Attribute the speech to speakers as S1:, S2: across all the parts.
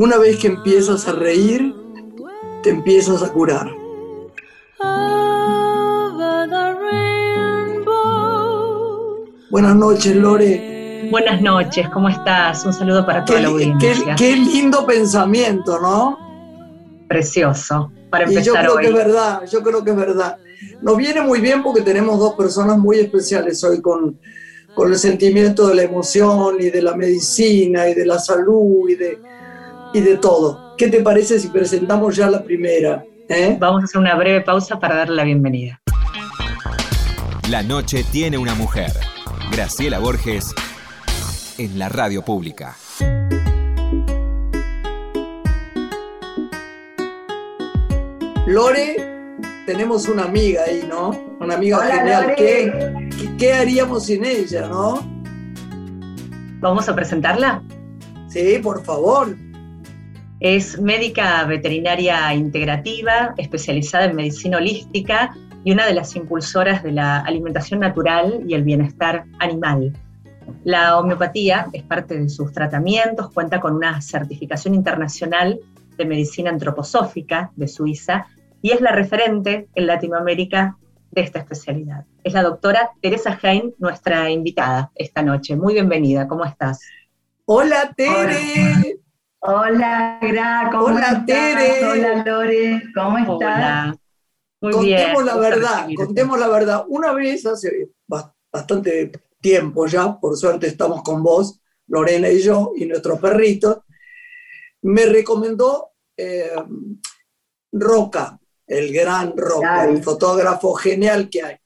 S1: Una vez que empiezas a reír, te empiezas a curar. Buenas noches, Lore.
S2: Buenas noches, ¿cómo estás? Un saludo para toda la
S1: audiencia. Qué, lindo pensamiento, ¿no?
S2: Precioso, para empezar
S1: y yo creo
S2: que
S1: es verdad, yo creo que es verdad. Nos viene muy bien porque tenemos dos personas muy especiales hoy con, con el sentimiento de la emoción y de la medicina y de la salud y de, y de todo. ¿Qué te parece si presentamos ya la primera?
S2: Eh? Vamos a hacer una breve pausa para darle la bienvenida.
S3: La noche tiene una mujer. Graciela Borges en la radio pública.
S1: Lore, tenemos una amiga ahí, ¿no? Una amiga genial. ¿Qué, haríamos sin ella, no?
S2: ¿Vamos a presentarla?
S1: Sí, por favor.
S2: Es médica veterinaria integrativa, especializada en medicina holística y una de las impulsoras de la alimentación natural y el bienestar animal. La homeopatía es parte de sus tratamientos, cuenta con una certificación internacional de medicina antroposófica de Suiza y es la referente en Latinoamérica de esta especialidad. Es la doctora Teresa Hein, nuestra invitada esta noche. Muy bienvenida, ¿cómo estás?
S1: Hola, Tere.
S4: Hola, Gra, ¿cómo
S1: Hola, Tere.
S4: Hola, Lore, ¿cómo estás?
S1: Muy contemos la verdad, contemos la verdad. Una vez, hace bastante tiempo ya, por suerte estamos con vos, Lorena y yo, y nuestro perrito, me recomendó eh, Roca, el gran Roca, el fotógrafo genial que hay.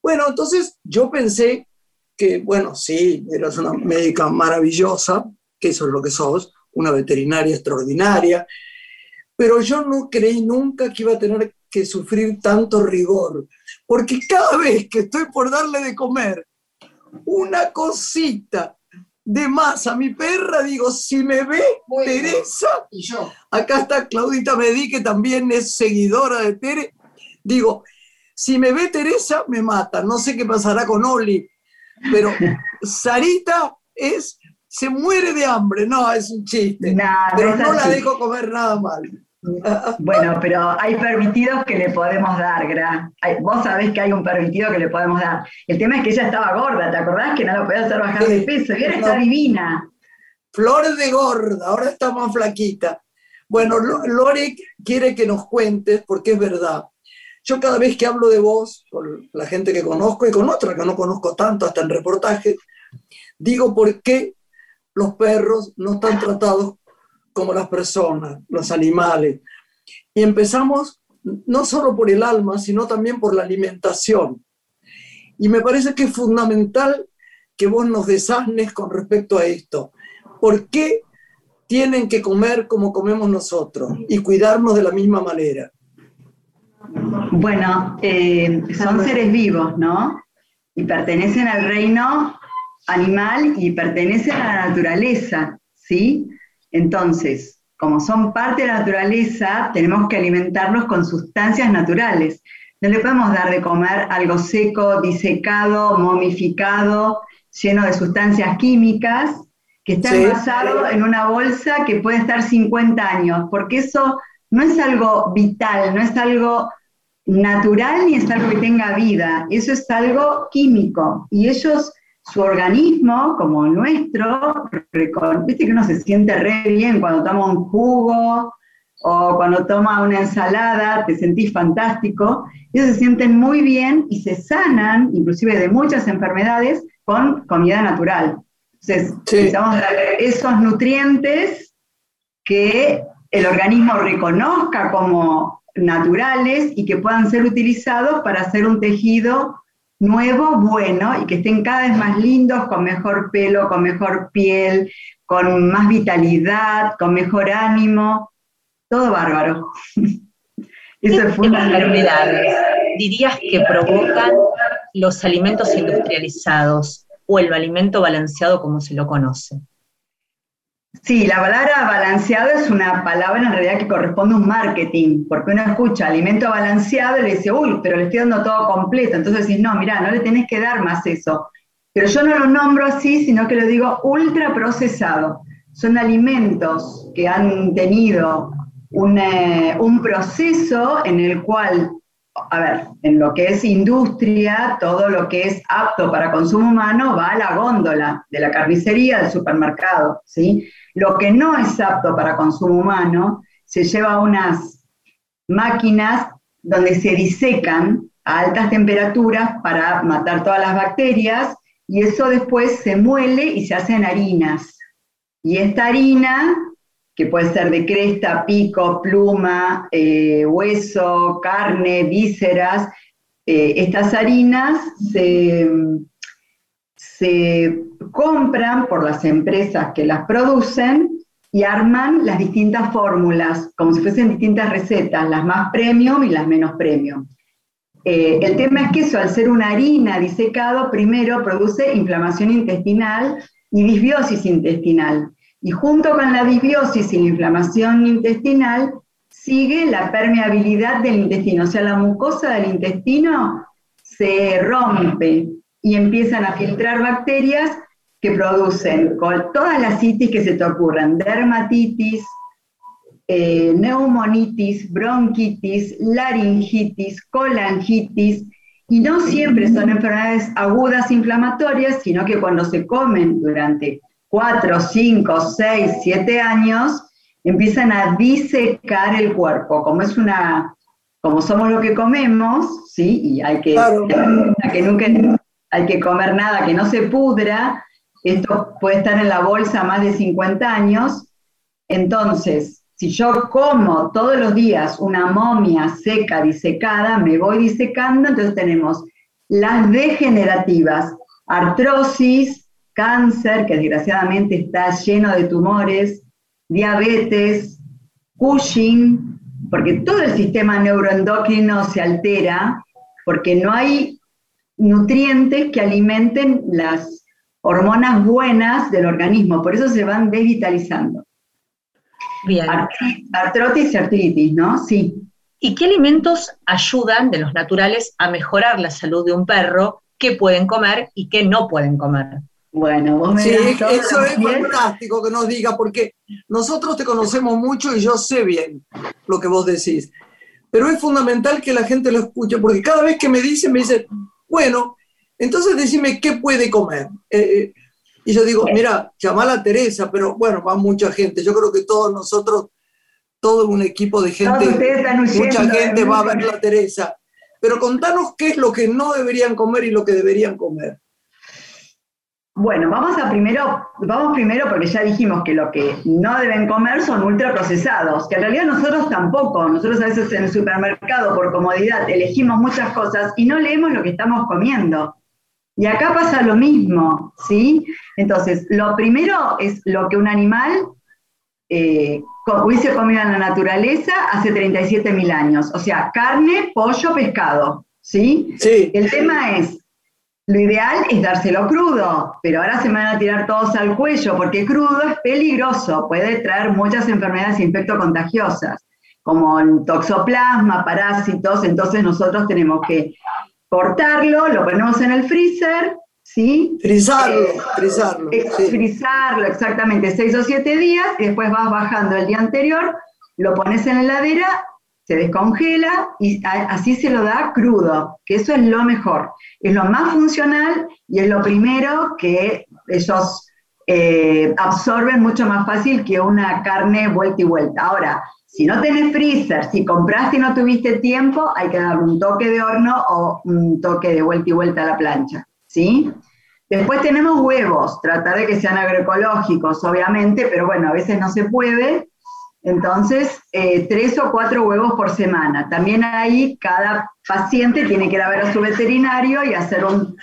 S1: Bueno, entonces yo pensé que, bueno, sí, eras una médica maravillosa, que eso es lo que sos, una veterinaria extraordinaria, pero yo no creí nunca que iba a tener que sufrir tanto rigor, porque cada vez que estoy por darle de comer una cosita de más a mi perra, digo, si me ve Teresa, y yo. acá está Claudita Medí, que también es seguidora de Tere, digo, si me ve Teresa, me mata, no sé qué pasará con Oli, pero Sarita es se muere de hambre. No, es un chiste. pero no la dejo comer nada mal.
S4: Bueno, pero hay permitidos que le podemos dar, Gra. Vos sabés que hay un permitido que le podemos dar. El tema es que ella estaba gorda, ¿te acordás? Que no lo podía hacer bajar de peso. Y ahora está divina.
S1: Flores de gorda, ahora está más flaquita. Bueno, Lore quiere que nos cuentes, porque es verdad. Yo cada vez que hablo de vos, con la gente que conozco y con otra que no conozco tanto, hasta en reportajes, digo por qué los perros no están tratados como las personas, los animales. Y empezamos no solo por el alma, sino también por la alimentación. Y me parece que es fundamental que vos nos desasnes con respecto a esto. ¿Por qué tienen que comer como comemos nosotros y cuidarnos de la misma manera?
S4: Bueno, eh, son seres vivos, ¿no? Y pertenecen al reino animal y pertenece a la naturaleza, ¿sí? Entonces, como son parte de la naturaleza, tenemos que alimentarlos con sustancias naturales. No le podemos dar de comer algo seco, disecado, momificado, lleno de sustancias químicas, que está envasado en una bolsa que puede estar 50 años, porque eso no es algo vital, no es algo natural ni es algo que tenga vida, eso es algo químico. Y ellos su organismo, como nuestro, viste que uno se siente re bien cuando toma un jugo o cuando toma una ensalada, te sentís fantástico, ellos se sienten muy bien y se sanan, inclusive de muchas enfermedades, con comida natural. Entonces, necesitamos esos nutrientes que el organismo reconozca como naturales y que puedan ser utilizados para hacer un tejido nuevo, bueno, y que estén cada vez más lindos, con mejor pelo, con mejor piel, con más vitalidad, con mejor ánimo, todo bárbaro.
S2: Eso es enfermedades dirías que provocan los alimentos industrializados o el alimento balanceado como se lo conoce?
S4: Sí, la palabra balanceado es una palabra en realidad que corresponde a un marketing, porque uno escucha alimento balanceado y le dice, uy, pero le estoy dando todo completo. Entonces decís, no, mira, no le tenés que dar más eso. Pero yo no lo nombro así, sino que lo digo ultra procesado. son alimentos que han tenido un, eh, un proceso en el cual a ver, en lo que es industria, todo lo que es apto para consumo humano va a la góndola de la carnicería del supermercado, ¿sí? Lo que no es apto para consumo humano se lleva a unas máquinas donde se disecan a altas temperaturas para matar todas las bacterias y eso después se muele y se hacen harinas. Y esta harina que puede ser de cresta, pico, pluma, eh, hueso, carne, vísceras. Eh, estas harinas se, se compran por las empresas que las producen y arman las distintas fórmulas, como si fuesen distintas recetas, las más premium y las menos premium. Eh, el tema es que eso, al ser una harina disecado, primero produce inflamación intestinal y disbiosis intestinal. Y junto con la disbiosis y la inflamación intestinal, sigue la permeabilidad del intestino, o sea, la mucosa del intestino se rompe y empiezan a filtrar bacterias que producen con todas las citis que se te ocurran, dermatitis, eh, neumonitis, bronquitis, laringitis, colangitis, y no siempre son enfermedades agudas inflamatorias, sino que cuando se comen durante 4, 5, 6, 7 años, empiezan a disecar el cuerpo, como es una, como somos lo que comemos, ¿sí? Y hay que, que nunca hay que comer nada que no se pudra, esto puede estar en la bolsa más de 50 años, entonces, si yo como todos los días una momia seca, disecada, me voy disecando, entonces tenemos las degenerativas, artrosis, cáncer, que desgraciadamente está lleno de tumores, diabetes, Cushing, porque todo el sistema neuroendocrino se altera, porque no hay nutrientes que alimenten las hormonas buenas del organismo, por eso se van desvitalizando.
S2: Bien.
S4: Artrotis y artritis, ¿no? Sí.
S2: ¿Y qué alimentos ayudan de los naturales a mejorar la salud de un perro? ¿Qué pueden comer y qué no pueden comer?
S4: Bueno, vos me
S1: Sí, eso es fantástico que nos diga, porque nosotros te conocemos mucho y yo sé bien lo que vos decís. Pero es fundamental que la gente lo escuche, porque cada vez que me dicen, me dicen, bueno, entonces decime qué puede comer. Eh, eh, y yo digo, mira, llamala a Teresa, pero bueno, va mucha gente. Yo creo que todos nosotros, todo un equipo de gente, mucha gente va a ver la Teresa. Pero contanos qué es lo que no deberían comer y lo que deberían comer.
S4: Bueno, vamos a primero, vamos primero porque ya dijimos que lo que no deben comer son ultraprocesados, que en realidad nosotros tampoco, nosotros a veces en el supermercado por comodidad elegimos muchas cosas y no leemos lo que estamos comiendo. Y acá pasa lo mismo, ¿sí? Entonces, lo primero es lo que un animal eh, hubiese comido en la naturaleza hace 37.000 años, o sea, carne, pollo, pescado, ¿sí?
S1: Sí.
S4: El tema es, lo ideal es dárselo crudo, pero ahora se me van a tirar todos al cuello porque crudo es peligroso, puede traer muchas enfermedades infectocontagiosas, como toxoplasma, parásitos, entonces nosotros tenemos que cortarlo, lo ponemos en el freezer, ¿sí?
S1: Frizarlo, eh, frizarlo.
S4: Frizarlo, exactamente, seis o siete días, y después vas bajando el día anterior, lo pones en la heladera se descongela y así se lo da crudo, que eso es lo mejor. Es lo más funcional y es lo primero que ellos eh, absorben mucho más fácil que una carne vuelta y vuelta. Ahora, si no tenés freezer, si compraste y no tuviste tiempo, hay que darle un toque de horno o un toque de vuelta y vuelta a la plancha, ¿sí? Después tenemos huevos, tratar de que sean agroecológicos, obviamente, pero bueno, a veces no se puede, entonces, eh, tres o cuatro huevos por semana. También ahí cada paciente tiene que ir a ver a su veterinario y hacer un,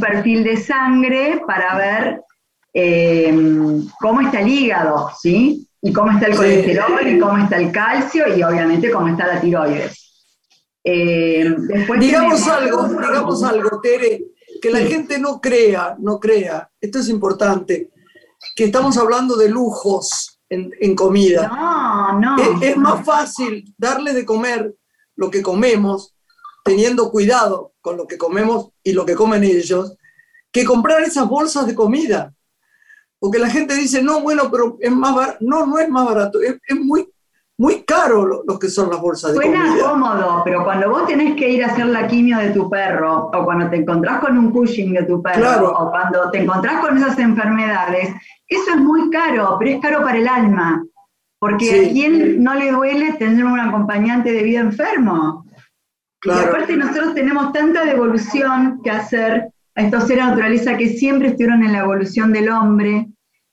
S4: perfil de sangre para ver eh, cómo está el hígado, ¿sí? Y cómo está el colesterol, y cómo está el calcio, y obviamente cómo está la tiroides.
S1: Eh, digamos algo, digamos algo, Tere, que la gente no crea, no crea, esto es importante, que estamos hablando de lujos, en, comida.
S4: No, no.
S1: Es, más fácil darle de comer lo que comemos, teniendo cuidado con lo que comemos y lo que comen ellos, que comprar esas bolsas de comida. Porque la gente dice, no, bueno, pero es más barato. No, no es más barato, es, muy, muy caro lo, que son las bolsas de
S4: Suena cómodo, pero cuando vos tenés que ir a hacer la quimio de tu perro, o cuando te encontrás con un Cushing de tu perro, o cuando te encontrás con esas enfermedades, eso es muy caro, pero es caro para el alma. Porque a quién no le duele tener un acompañante de vida enfermo. Y aparte nosotros tenemos tanta devolución que hacer a estos seres de naturaleza que siempre estuvieron en la evolución del hombre,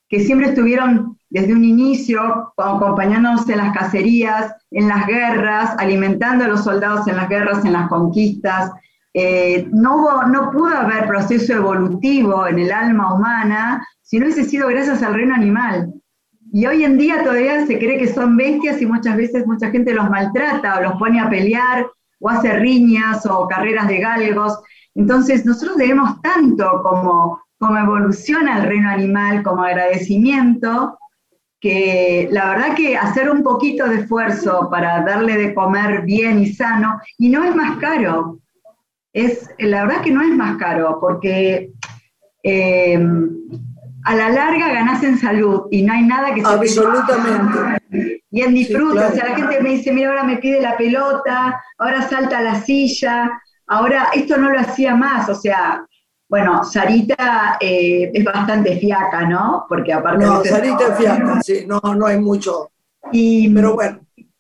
S4: que siempre estuvieron desde un inicio acompañándonos en las cacerías, en las guerras, alimentando a los soldados en las guerras, en las conquistas. Eh, no, no pudo haber proceso evolutivo en el alma humana si no hubiese sido gracias al reino animal. Y hoy en día todavía se cree que son bestias y muchas veces mucha gente los maltrata o los pone a pelear o hace riñas o carreras de galgos. Entonces nosotros debemos tanto como, como evolución al reino animal, como agradecimiento, que la verdad que hacer un poquito de esfuerzo para darle de comer bien y sano, y no es más caro, es, la verdad que no es más caro, porque eh, a la larga ganas en salud y no hay nada que se
S1: Absolutamente.
S4: Y en disfrute, o sea, la gente me dice, mira, ahora me pide la pelota, ahora salta la silla, ahora esto no lo hacía más, o sea, bueno, Sarita eh, es bastante fiaca, ¿no?
S1: Porque aparte... No, Sarita es fiaca, sí, no, no hay mucho.
S4: Y, pero bueno.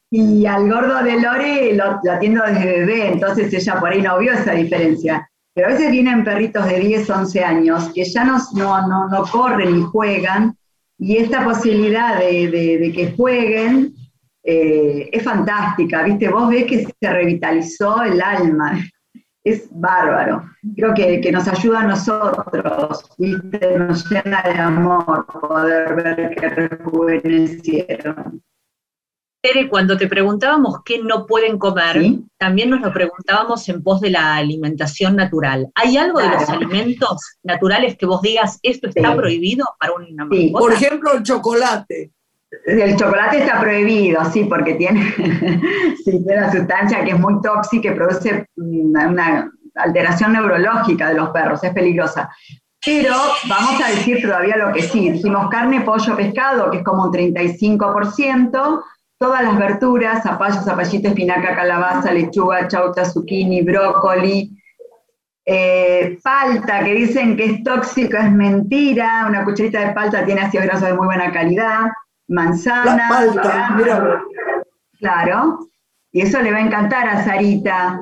S4: Y al gordo de Lore lo, lo atiendo desde bebé, entonces ella por ahí no vio esa diferencia. Pero a veces vienen perritos de 10, 11 años que ya no, no, no, corren y juegan, y esta posibilidad de, que jueguen eh, es fantástica, ¿viste? Vos ves que se revitalizó el alma, es bárbaro. Creo que, que nos ayuda a nosotros, ¿viste? Nos llena de amor poder ver que rejuvenecieron
S2: cuando te preguntábamos qué no pueden comer, también nos lo preguntábamos en pos de la alimentación natural. ¿Hay algo de los alimentos naturales que vos digas, esto está prohibido para una mascota?
S1: Por ejemplo, el chocolate.
S4: El chocolate está prohibido, sí, porque tiene, una sustancia que es muy tóxica y produce una, alteración neurológica de los perros, es peligrosa. Pero vamos a decir todavía lo que sí. Dijimos carne, pollo, pescado, que es como un 35%, todas las verduras, zapallo, zapallito, espinaca, calabaza, lechuga, chauta, zucchini, brócoli, eh, palta, que dicen que es tóxico, es mentira, una cucharita de palta tiene ácido graso de muy buena calidad, manzana.
S1: Mira.
S4: Claro, y eso le va a encantar a Sarita.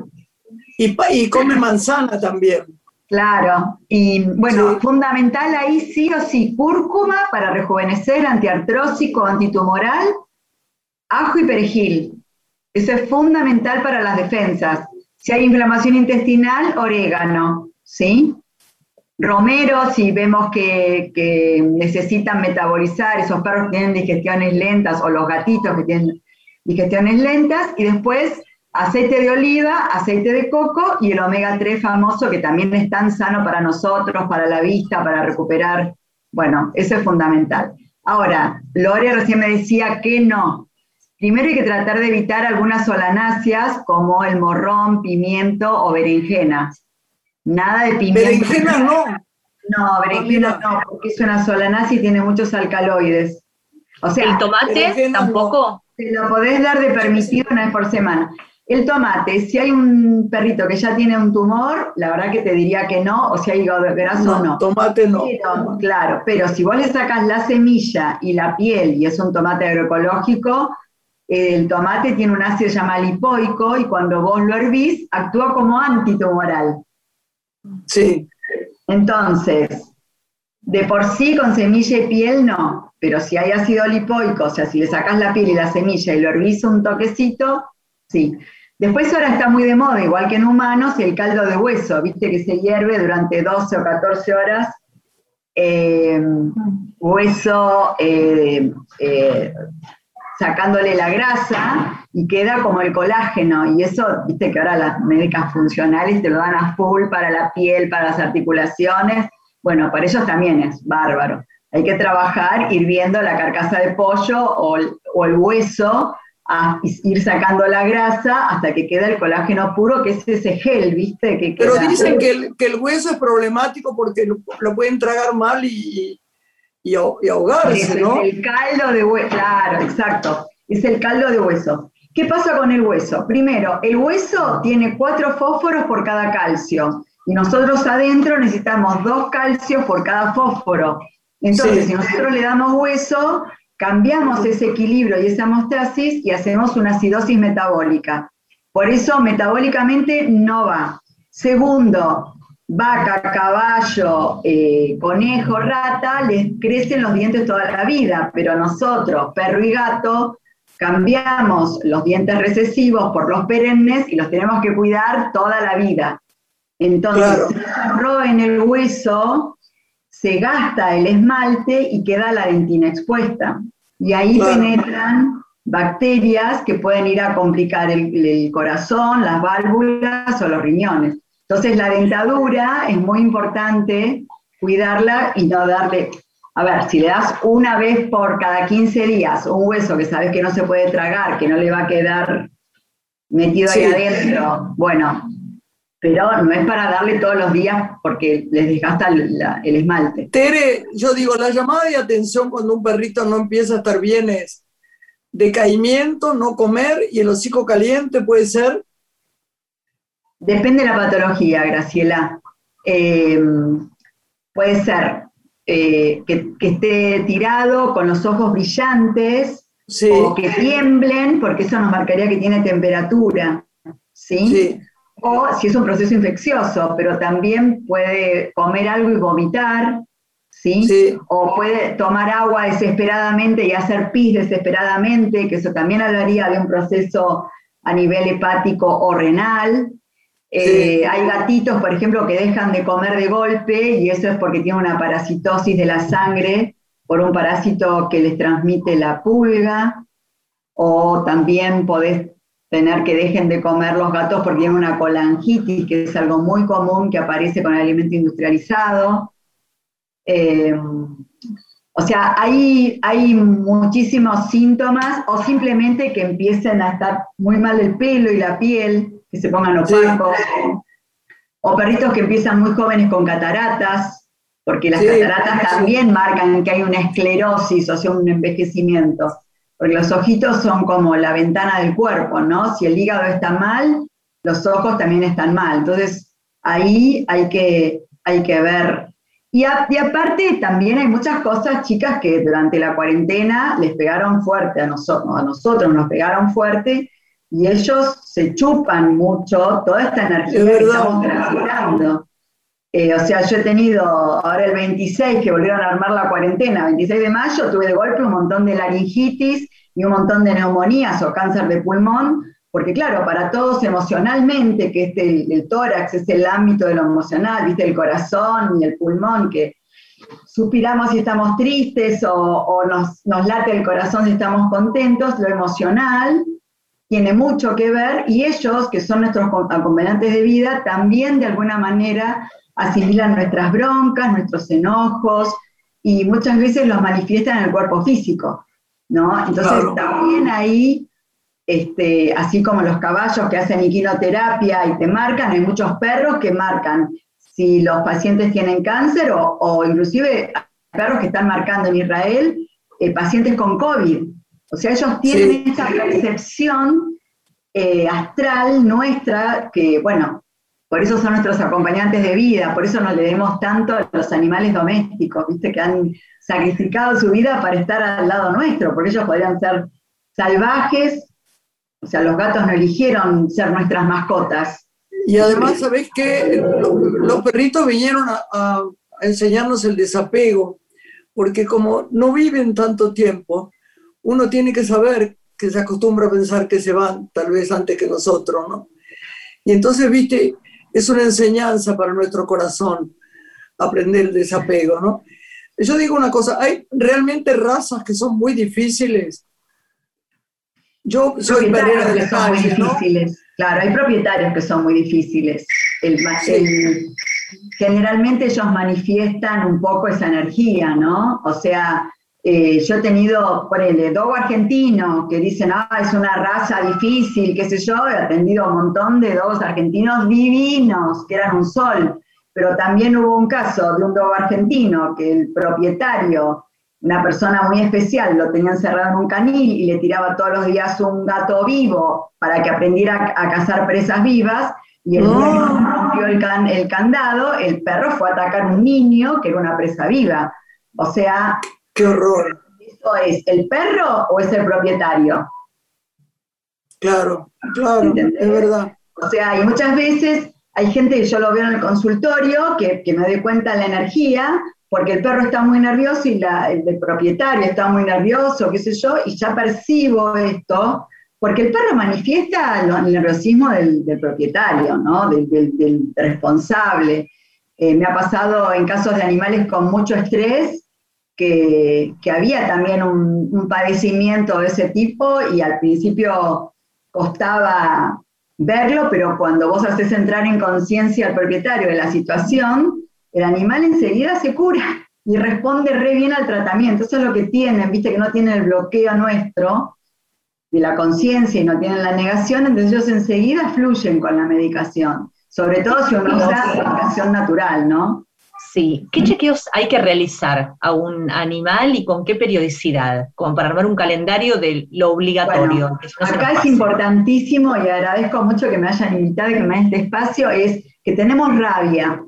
S1: Y, y come manzana también.
S4: Claro, y bueno, fundamental ahí sí o sí, cúrcuma para rejuvenecer, antiartrósico, antitumoral, ajo y perejil. Eso es fundamental para las defensas. Si hay inflamación intestinal, orégano, ¿sí? Romero, si vemos que, necesitan metabolizar, esos perros que tienen digestiones lentas o los gatitos que tienen digestiones lentas, y después aceite de oliva, aceite de coco y el omega 3 famoso que también es tan sano para nosotros, para la vista, para recuperar. Bueno, eso es fundamental. Ahora, Lore recién me decía que no, Primero hay que tratar de evitar algunas solanáceas como el morrón, pimiento o berenjena. Nada de.
S1: ¿Berenjena no?
S4: No, berenjena no, porque es una solanácea y tiene muchos alcaloides.
S2: O sea, ¿El tomate tampoco?
S4: Te lo podés dar de permitido una vez por semana. El tomate, si hay un perrito que ya tiene un tumor, la verdad que te diría que no, o si hay hígado graso, no. no.
S1: Tomate no.
S4: claro, pero si vos le sacas la semilla y la piel y es un tomate agroecológico, el tomate tiene un ácido llamado lipoico y cuando vos lo hervís actúa como antitumoral.
S1: Sí.
S4: Entonces, de por sí con semilla y piel no, pero si hay ácido lipoico, o sea, si le sacás la piel y la semilla y lo hervís un toquecito, sí. Después ahora está muy de moda, igual que en humanos, el caldo de hueso, viste que se hierve durante 12 o 14 horas. Eh, hueso eh, eh, sacándole la grasa y queda como el colágeno. Y eso, viste que ahora las médicas funcionales te lo dan a full para la piel, para las articulaciones. Bueno, para ellos también es bárbaro. Hay que trabajar hirviendo la carcasa de pollo o el, hueso, a ir sacando la grasa hasta que queda el colágeno puro, que es ese gel, ¿viste? Que
S1: Pero dicen que el, hueso es problemático porque lo, lo pueden tragar mal y, y, ahogarse, ¿no?
S4: Es el caldo de hueso, claro, exacto. Es el caldo de hueso. ¿Qué pasa con el hueso? Primero, el hueso tiene cuatro fósforos por cada calcio y nosotros adentro necesitamos dos calcios por cada fósforo. Entonces, si nosotros le damos hueso, cambiamos ese equilibrio y esa hemostasis y hacemos una acidosis metabólica. Por eso, metabólicamente no va. Segundo, vaca, caballo, eh, conejo, rata, les crecen los dientes toda la vida, pero nosotros, perro y gato, cambiamos los dientes recesivos por los perennes y los tenemos que cuidar toda la vida. Entonces, claro. en el hueso, se gasta el esmalte y queda la dentina expuesta. Y ahí penetran bacterias que pueden ir a complicar el, corazón, las válvulas o los riñones. Entonces la dentadura es muy importante cuidarla y no darle, a ver, si le das una vez por cada 15 días un hueso que sabes que no se puede tragar, que no le va a quedar metido ahí adentro, bueno, pero no es para darle todos los días porque les desgasta el, el, esmalte.
S1: Tere, yo digo, la llamada de atención cuando un perrito no empieza a estar bien es decaimiento, no comer y el hocico caliente, ¿puede ser?
S4: Depende de la patología, Graciela. Eh, puede ser eh, que, esté tirado con los ojos brillantes o que tiemblen, porque eso nos marcaría que tiene temperatura. ¿sí? O si es un proceso infeccioso, pero también puede comer algo y vomitar, ¿sí? O puede tomar agua desesperadamente y hacer pis desesperadamente, que eso también hablaría de un proceso a nivel hepático o renal. Eh, hay gatitos, por ejemplo, que dejan de comer de golpe y eso es porque tienen una parasitosis de la sangre por un parásito que les transmite la pulga. O también podés tener que dejen de comer los gatos porque tienen una colangitis, que es algo muy común que aparece con el alimento industrializado. Eh, o sea, hay, hay muchísimos síntomas o simplemente que empiecen a estar muy mal el pelo y la piel, que se pongan opacos, o perritos que empiezan muy jóvenes con cataratas, porque las cataratas también marcan que hay una esclerosis, o sea, un envejecimiento, porque los ojitos son como la ventana del cuerpo, ¿no? Si el hígado está mal, los ojos también están mal. Entonces, ahí hay que, hay que ver. Y, aparte, también hay muchas cosas, chicas, que durante la cuarentena les pegaron fuerte a nosotros, a nosotros nos pegaron fuerte, y ellos se chupan mucho toda esta energía que estamos transitando. Eh, o sea, yo he tenido ahora el 26 que volvieron a armar la cuarentena, 26 de mayo, tuve de golpe un montón de laringitis y un montón de neumonías o cáncer de pulmón, porque claro, para todos emocionalmente, que este, el, tórax es el ámbito de lo emocional, viste, el corazón y el pulmón, que suspiramos si estamos tristes o, o nos, nos late el corazón si estamos contentos, lo emocional tiene mucho que ver y ellos, que son nuestros acompañantes de vida, también de alguna manera asimilan nuestras broncas, nuestros enojos y muchas veces los manifiestan en el cuerpo físico, ¿no? Entonces también ahí, este, así como los caballos que hacen equinoterapia y te marcan, hay muchos perros que marcan si los pacientes tienen cáncer o, o inclusive perros que están marcando en Israel eh, pacientes con COVID, o sea, ellos tienen esa percepción eh, astral nuestra que, bueno, por eso son nuestros acompañantes de vida, por eso nos le demos tanto a los animales domésticos, viste, que han sacrificado su vida para estar al lado nuestro, porque ellos podrían ser salvajes, o sea, los gatos no eligieron ser nuestras mascotas.
S1: Y además, ¿sabés qué? Los, perritos vinieron a enseñarnos el desapego, porque como no viven tanto tiempo, uno tiene que saber que se acostumbra a pensar que se van tal vez antes que nosotros, ¿no? Y entonces, viste, es una enseñanza para nuestro corazón aprender el desapego, ¿no? Yo digo una cosa, hay realmente razas que son muy difíciles.
S4: Yo soy perrera de muy difíciles. Claro, hay propietarios que son muy difíciles. generalmente ellos manifiestan un poco esa energía, ¿no? O sea, eh, yo he tenido, por el dogo argentino, que dicen, ah, es una raza difícil, qué sé yo, he atendido un montón de dogos argentinos divinos, que eran un sol, pero también hubo un caso de un dogo argentino que el propietario una persona muy especial lo tenía encerrado en un canil y le tiraba todos los días un gato vivo para que aprendiera a, cazar presas vivas, y el día que ah. rompió el, el candado, el perro fue a atacar a un niño que era una presa viva. O sea...
S1: ¡Qué horror!
S4: ¿Eso es el perro o es el propietario?
S1: Claro, claro, es verdad.
S4: O sea, y muchas veces hay gente que yo lo veo en el consultorio que, que me doy cuenta de la energía, porque el perro está muy nervioso y la, el, propietario está muy nervioso, qué sé yo, y ya percibo esto, porque el perro manifiesta el nerviosismo del, propietario, ¿no? del, responsable. Eh, me ha pasado en casos de animales con mucho estrés que, que había también un, un, padecimiento de ese tipo y al principio costaba verlo, pero cuando vos haces entrar en conciencia al propietario de la situación, el animal enseguida se cura y responde re bien al tratamiento. Eso es lo que tienen, viste que no tienen el bloqueo nuestro de la conciencia y no tienen la negación, entonces ellos enseguida fluyen con la medicación, sobre todo si uno usa medicación natural, ¿no?
S2: Sí. ¿Qué chequeos hay que realizar a un animal y con qué periodicidad? Como para armar un calendario de lo obligatorio.
S4: acá es importantísimo y agradezco mucho que me hayan invitado y que me den este espacio, es que tenemos rabia.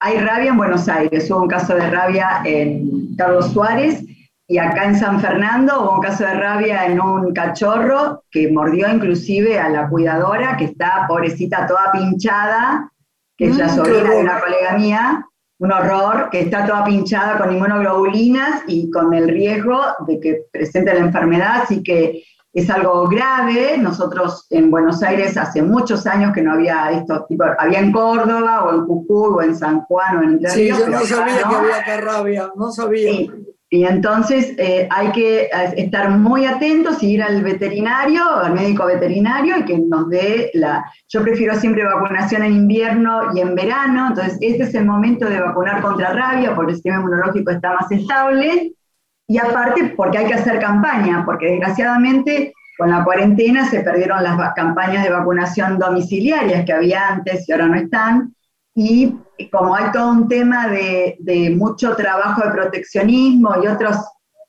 S4: Hay rabia en Buenos Aires, hubo un caso de rabia en Carlos Suárez y acá en San Fernando hubo un caso de rabia en un cachorro que mordió inclusive a la cuidadora que está pobrecita toda pinchada que es la sobrina de una colega mía, un horror, que está toda pinchada con inmunoglobulinas y con el riesgo de que presente la enfermedad, así que es algo grave. Nosotros en Buenos Aires hace muchos años que no había estos tipos, había en Córdoba o en Jujuy o en San Juan o en Entre
S1: Sí, yo no sabía que había carrabia, no sabía.
S4: Y entonces eh, hay que eh, estar muy atentos y ir al veterinario, al médico veterinario y que nos dé la... Yo prefiero siempre vacunación en invierno y en verano, entonces este es el momento de vacunar contra rabia porque el sistema inmunológico está más estable. Y aparte porque hay que hacer campaña, porque desgraciadamente con la cuarentena se perdieron las campañas de vacunación domiciliarias que había antes y ahora no están y como hay todo un tema de, mucho trabajo de proteccionismo y otras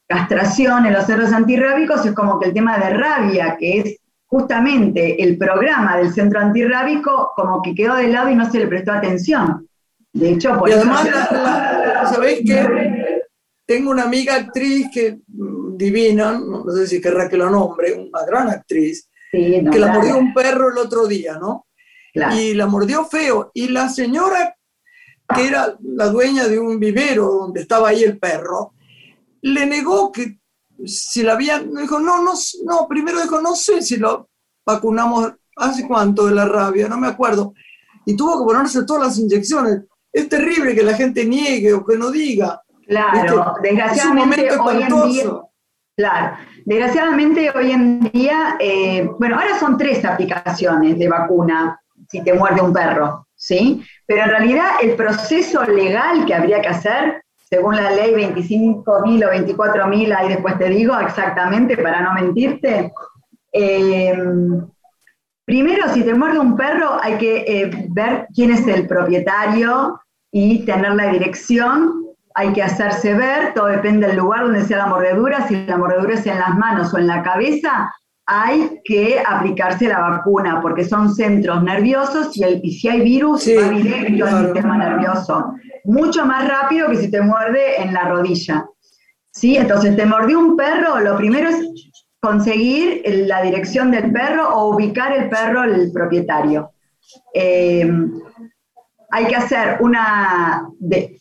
S4: castración en los centros antirrábicos, es como que el tema de rabia, que es justamente el programa del centro antirrábico, como que quedó de lado y no se le prestó atención. De hecho, por
S1: y además, ¿sabéis que Tengo una amiga actriz que mm, divina, no sé si querrá que lo nombre, una gran actriz, que la mordió un perro el otro día, ¿no? Y la mordió feo. Y la señora que era la dueña de un vivero donde estaba ahí el perro, le negó que si la habían, dijo, no, no, no, primero dijo, no sé si lo vacunamos hace cuánto de la rabia, no me acuerdo. Y tuvo que ponerse todas las inyecciones. Es terrible que la gente niegue o que no diga.
S4: Claro, desgraciadamente hoy en día, claro, desgraciadamente hoy en día, eh, bueno, ahora son tres aplicaciones de vacuna si te muerde un perro, ¿sí? Pero en realidad el proceso legal que habría que hacer, según la ley 25.000 o 24.000, ahí después te digo exactamente para no mentirte, eh, primero si te muerde un perro hay que eh, ver quién es el propietario y tener la dirección, hay que hacerse ver, todo depende del lugar donde sea la mordedura, si la mordedura es en las manos o en la cabeza, hay que aplicarse la vacuna porque son centros nerviosos y, el, si hay virus va directo al sistema nervioso. Mucho más rápido que si te muerde en la rodilla. ¿Sí? Entonces, te mordió un perro, lo primero es conseguir la dirección del perro o ubicar el perro el propietario. Eh, hay que hacer una,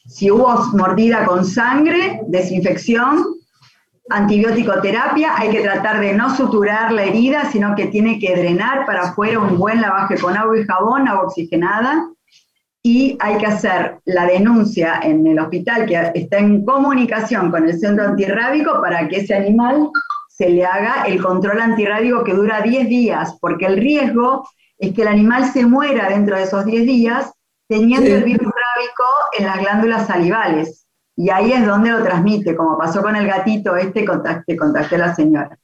S4: si hubo mordida con sangre, desinfección, antibiótico terapia, hay que tratar de no suturar la herida, sino que tiene que drenar para afuera un buen lavaje con agua y jabón, agua oxigenada, y hay que hacer la denuncia en el hospital que está en comunicación con el centro antirrábico para que ese animal se le haga el control antirrábico que dura 10 días, porque el riesgo es que el animal se muera dentro de esos 10 días teniendo el virus rábico en las glándulas salivales. Y ahí es donde lo transmite, como pasó con el gatito este, contacté, contacté a la señora.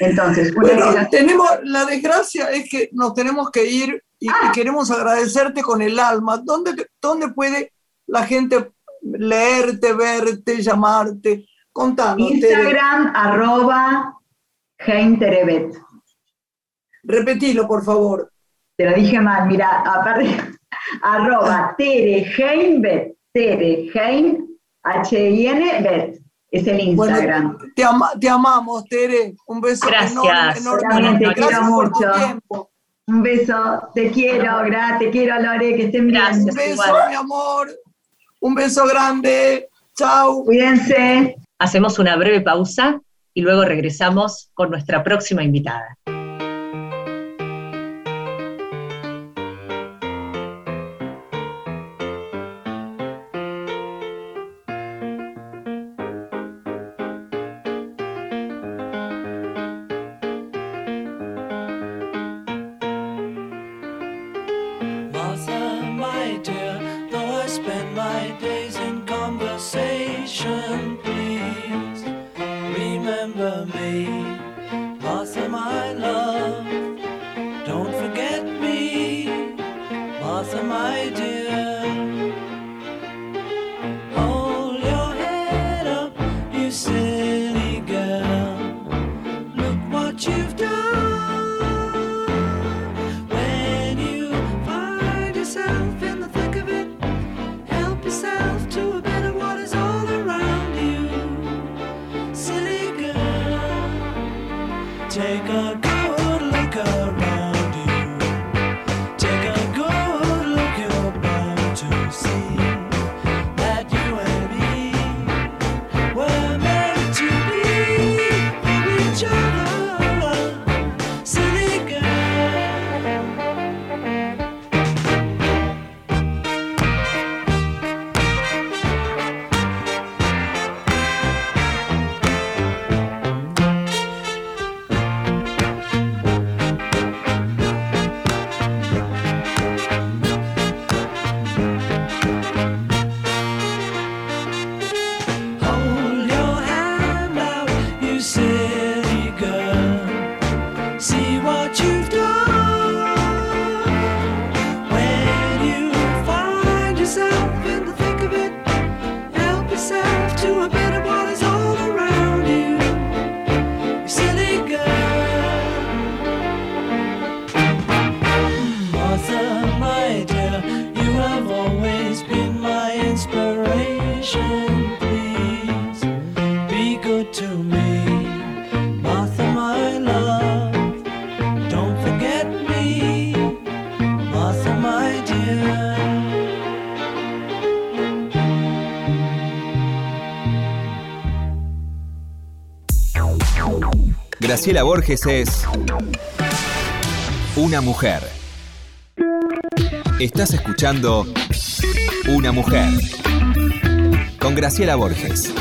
S1: Entonces, bueno, tenemos, la desgracia es que nos tenemos que ir y, ah. queremos agradecerte con el alma. ¿Dónde, ¿Dónde puede la gente leerte, verte, llamarte. Contanos.
S4: Instagram, arroba Heinterebet.
S1: Repetilo, por favor.
S4: Te lo dije mal, mira, aparte, arroba Tere Heinbet, Tere Hein, H-I-N, Bet. Es el Instagram.
S1: te, te, amamos, Tere. Un beso
S5: Gracias.
S4: enorme. Te quiero mucho. Un beso, te quiero, gracias, te quiero, Lore, que estén bien.
S1: Un beso, mi amor. Un beso grande. Chao.
S4: Cuídense.
S5: Hacemos una breve pausa y luego regresamos con nuestra próxima invitada.
S3: Graciela Borges es una mujer. Estás escuchando Una mujer con Graciela Borges.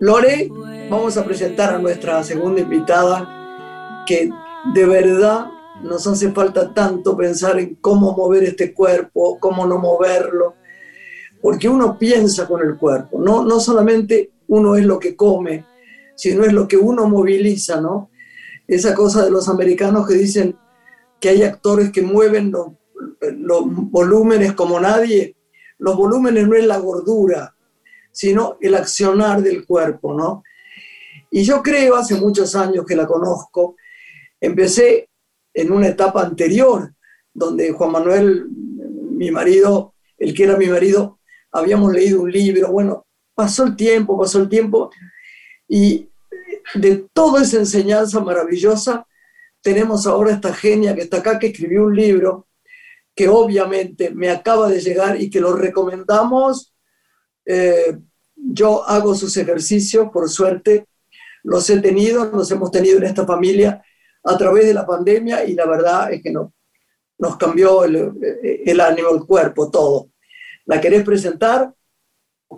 S1: Lore, vamos a presentar a nuestra segunda invitada que de verdad nos hace falta tanto pensar en cómo mover este cuerpo, cómo no moverlo, porque uno piensa con el cuerpo, no, no solamente uno es lo que come, sino es lo que uno moviliza, ¿no? Esa cosa de los americanos que dicen que hay actores que mueven los, los volúmenes como nadie, los volúmenes no es la gordura, sino el accionar del cuerpo, ¿no? Y yo creo, hace muchos años que la conozco, empecé en una etapa anterior, donde Juan Manuel, mi marido, el que era mi marido, habíamos leído un libro, bueno, pasó el tiempo, pasó el tiempo, y de toda esa enseñanza maravillosa, tenemos ahora esta genia que está acá, que escribió un libro que obviamente me acaba de llegar y que lo recomendamos. Eh, yo hago sus ejercicios, por suerte, los he tenido, los hemos tenido en esta familia a través de la pandemia y la verdad es que no, nos cambió el, el ánimo, el cuerpo, todo. ¿La querés presentar?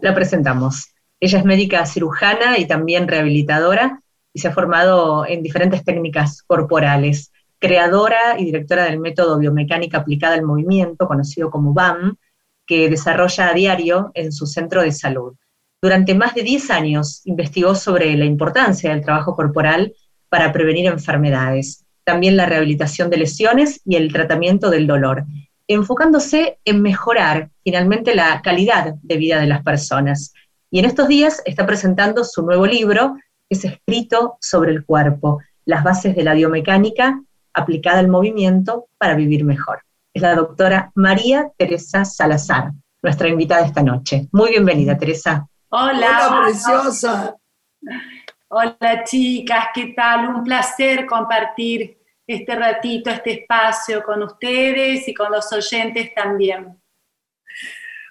S5: La presentamos. Ella es médica cirujana y también rehabilitadora y se ha formado en diferentes técnicas corporales. Creadora y directora del método biomecánica aplicada al movimiento, conocido como BAM, que desarrolla a diario en su centro de salud.
S2: Durante más de 10 años investigó sobre la importancia del trabajo corporal para prevenir enfermedades, también la rehabilitación de lesiones y el tratamiento del dolor, enfocándose en mejorar finalmente la calidad de vida de las personas. Y en estos días está presentando su nuevo libro, que es escrito sobre el cuerpo, las bases de la biomecánica aplicada al movimiento para vivir mejor. Es la doctora María Teresa Salazar, nuestra invitada esta noche. Muy bienvenida, Teresa.
S1: Hola, Hola preciosa.
S6: Hola chicas, ¿qué tal? Un placer compartir este ratito, este espacio con ustedes y con los oyentes también.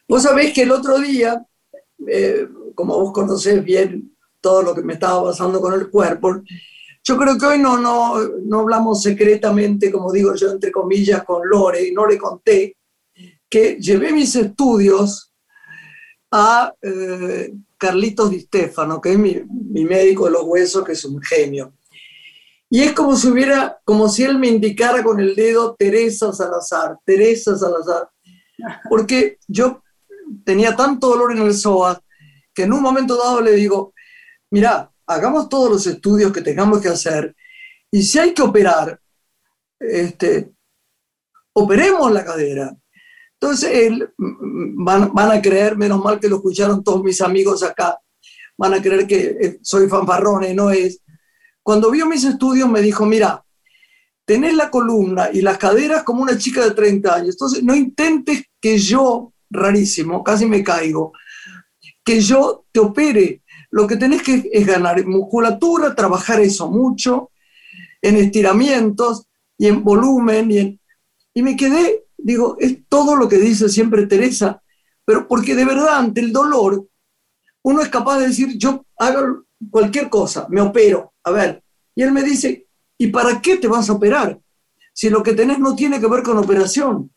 S1: Vos sabés que el otro día, eh, como vos conocés bien todo lo que me estaba pasando con el cuerpo, yo creo que hoy no, no, no hablamos secretamente, como digo yo, entre comillas, con Lore, y no le conté que llevé mis estudios a eh, Carlitos Di Stefano, que es mi, médico de los huesos, que es un genio. Y es como si hubiera, como si él me indicara con el dedo Teresa Salazar, Teresa Salazar, porque yo tenía tanto dolor en el psoas que en un momento dado le digo, mira, hagamos todos los estudios que tengamos que hacer y si hay que operar, este, operemos la cadera. Entonces, él, van, van, a creer, menos mal que lo escucharon todos mis amigos acá, van a creer que eh, soy fanfarrón y no es. Cuando vio mis estudios me dijo, mira, tenés la columna y las caderas como una chica de 30 años, entonces no intentes que yo, rarísimo, casi me caigo, que yo te opere. Lo que tenés que es ganar musculatura, trabajar eso mucho, en estiramientos y en volumen. Y me quedé digo, es todo lo que dice siempre Teresa, pero porque de verdad ante el dolor uno es capaz de decir, yo hago cualquier cosa, me opero, a ver, y él me dice, ¿y para qué te vas a operar? Si lo que tenés no tiene que ver con operación.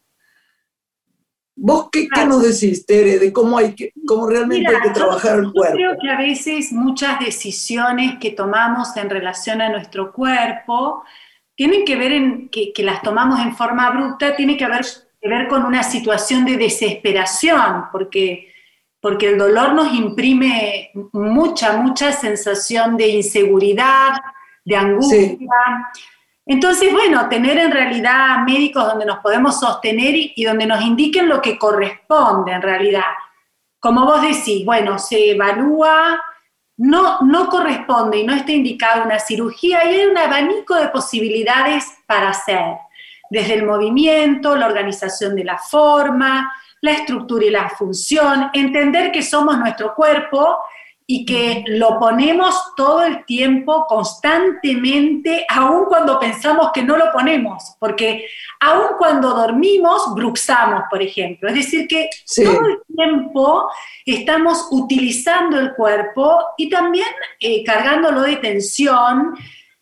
S1: ¿Vos qué, nos decís, Tere, de cómo, hay que, cómo realmente hay que trabajar el cuerpo?
S6: Yo creo que a veces muchas decisiones que tomamos en relación a nuestro cuerpo tienen que ver en que, las tomamos en forma abrupta, tiene que ver, que ver con una situación de desesperación, porque, porque el dolor nos imprime mucha, mucha sensación de inseguridad, de angustia. Entonces, bueno, tener en realidad médicos donde nos podemos sostener y, y, donde nos indiquen lo que corresponde en realidad. Como vos decís, bueno, se evalúa no, no corresponde y no está indicada una cirugía y hay un abanico de posibilidades para hacer, desde el movimiento, la organización de la forma, la estructura y la función, entender que somos nuestro cuerpo y que lo ponemos todo el tiempo, constantemente, aun cuando pensamos que no lo ponemos, porque aun cuando dormimos, bruxamos, por ejemplo. Es decir, que todo el tiempo estamos utilizando el cuerpo y también eh, cargándolo de tensión.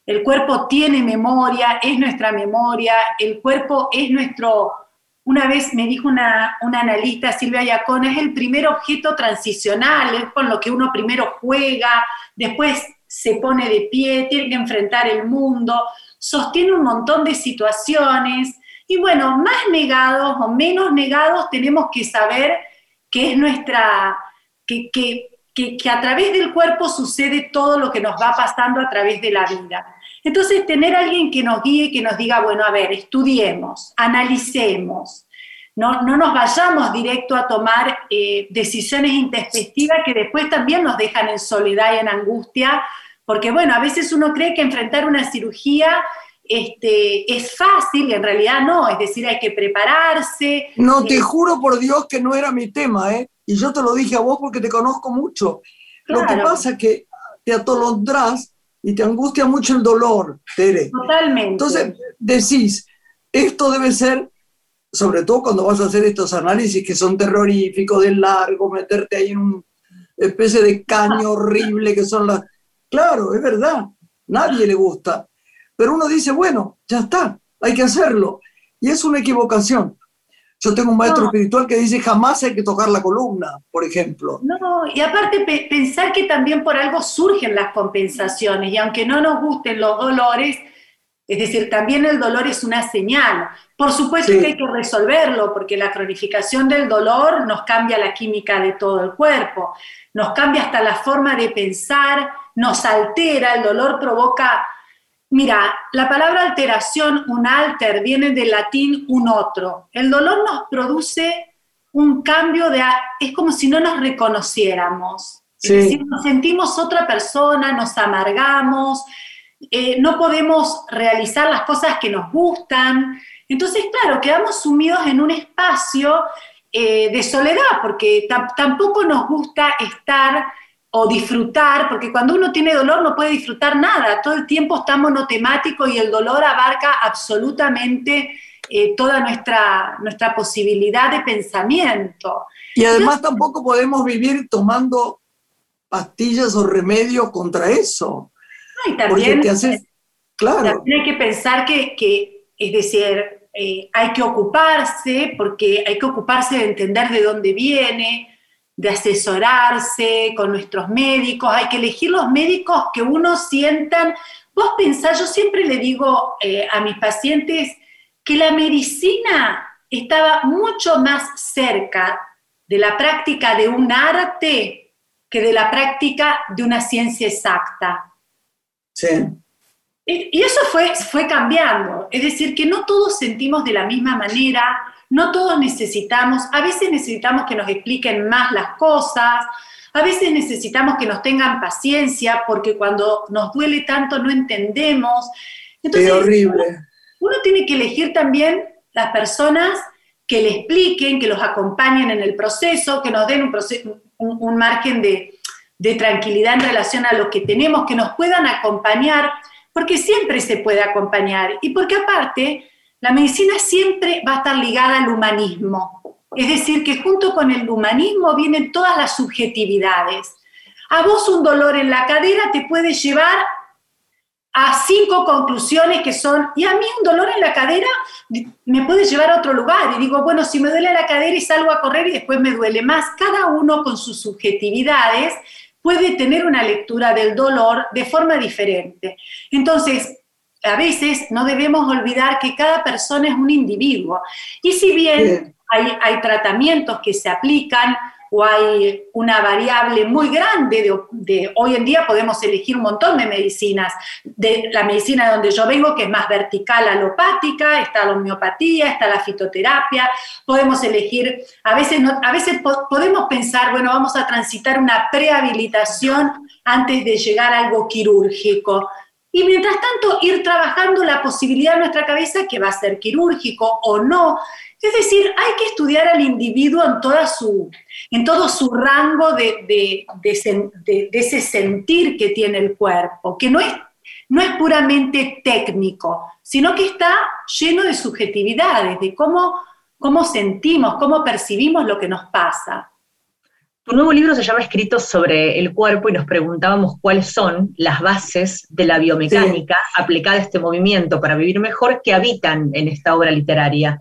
S6: El cuerpo tiene memoria, es nuestra memoria, el cuerpo es nuestro una vez me dijo una, analista, Silvia Yacona, es el primer objeto transicional, es con lo que uno primero juega, después se pone de pie, tiene que enfrentar el mundo, sostiene un montón de situaciones. Y bueno, más negados o menos negados tenemos que saber que es nuestra, que a través del cuerpo sucede todo lo que nos va pasando a través de la vida. Entonces, tener alguien que nos guíe, que nos diga, bueno, a ver, estudiemos, analicemos, no, no nos vayamos directo a tomar eh, decisiones intempestivas que después también nos dejan en soledad y en angustia, porque bueno, a veces uno cree que enfrentar una cirugía este, es fácil y en realidad no, es decir, hay que prepararse.
S1: No, te eh, juro por Dios que no era mi tema, ¿eh? Y yo te lo dije a vos porque te conozco mucho. Lo que pasa es que te atolondrás y te angustia mucho el dolor, Tere.
S6: Totalmente.
S1: Entonces decís, esto debe ser, sobre todo cuando vas a hacer estos análisis que son terroríficos, de largo, meterte ahí en una especie de caño horrible que son las... Claro, es verdad, nadie le gusta. Pero uno dice, bueno, ya está, hay que hacerlo. Y es una equivocación. Yo tengo un maestro espiritual que dice jamás hay que tocar la columna, por ejemplo.
S6: No, y aparte pensar que también por algo surgen las compensaciones y aunque no nos gusten los dolores, Es decir, también el dolor es una señal. Por supuesto que hay que resolverlo, porque la cronificación del dolor nos cambia la química de todo el cuerpo, nos cambia hasta la forma de pensar, nos altera, el dolor provoca... Mira, la palabra alteración, un alter, viene del latín un otro. El dolor nos produce un cambio de... Es como si no nos reconociéramos. Es decir, nos sentimos otra persona, nos amargamos, eh, no podemos realizar las cosas que nos gustan. Entonces, claro, quedamos sumidos en un espacio eh, de soledad, porque tampoco nos gusta estar o disfrutar, porque cuando uno tiene dolor no puede disfrutar nada, todo el tiempo está monotemático y el dolor abarca absolutamente eh, toda nuestra, nuestra posibilidad de pensamiento.
S1: Y además tampoco podemos vivir tomando pastillas o remedios contra eso.
S6: y también, claro. hay que pensar que, es decir, eh, hay que ocuparse, porque hay que ocuparse de entender de dónde viene, de asesorarse con nuestros médicos, hay que elegir los médicos que uno sientan. Vos pensás, yo siempre le digo eh, a mis pacientes que la medicina estaba mucho más cerca de la práctica de un arte que de la práctica de una ciencia exacta.
S1: Sí.
S6: Y eso fue, fue cambiando, es decir, que no todos sentimos de la misma manera, no todos necesitamos, a veces necesitamos que nos expliquen más las cosas, a veces necesitamos que nos tengan paciencia porque cuando nos duele tanto no entendemos.
S1: Entonces, es horrible.
S6: Uno tiene que elegir también las personas que le expliquen, que los acompañen en el proceso, que nos den un, proceso, un, margen de, tranquilidad en relación a lo que tenemos, que nos puedan acompañar, porque siempre se puede acompañar y porque aparte la medicina siempre va a estar ligada al humanismo. Es decir, que junto con el humanismo vienen todas las subjetividades. A vos un dolor en la cadera te puede llevar a cinco conclusiones que son, y a mí un dolor en la cadera me puede llevar a otro lugar. Y digo, bueno, si me duele la cadera y salgo a correr y después me duele más, cada uno con sus subjetividades puede tener una lectura del dolor de forma diferente. Entonces, a veces no debemos olvidar que cada persona es un individuo. Y si bien hay, hay tratamientos que se aplican, o hay una variable muy grande de, hoy en día podemos elegir un montón de medicinas, de la medicina de donde yo vengo, que es más vertical alopática, está la homeopatía, está la fitoterapia, podemos elegir, a veces, a veces podemos pensar, bueno, vamos a transitar una prehabilitación antes de llegar a algo quirúrgico. Y mientras tanto, ir trabajando la posibilidad en nuestra cabeza que va a ser quirúrgico o no. Es decir, hay que estudiar al individuo en, toda su, en todo su rango de, ese sentir que tiene el cuerpo, que no es, no es puramente técnico, sino que está lleno de subjetividades, de cómo, cómo sentimos, cómo percibimos lo que nos pasa.
S2: Tu nuevo libro se llama Escritos sobre el cuerpo y nos preguntábamos cuáles son las bases de la biomecánica aplicada a este movimiento para vivir mejor que habitan en esta obra literaria.